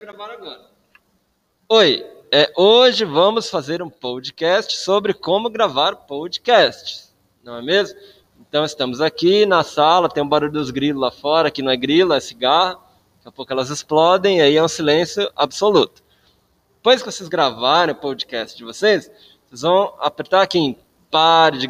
gravar agora. Oi, é, hoje vamos fazer um podcast sobre como gravar podcasts, não é mesmo? Então estamos aqui na sala, tem um barulho dos grilos lá fora, que não é grilo, é cigarro. Daqui a pouco elas explodem e aí é um silêncio absoluto. Depois que vocês gravarem o podcast de vocês, vocês vão apertar aqui em pare de gravar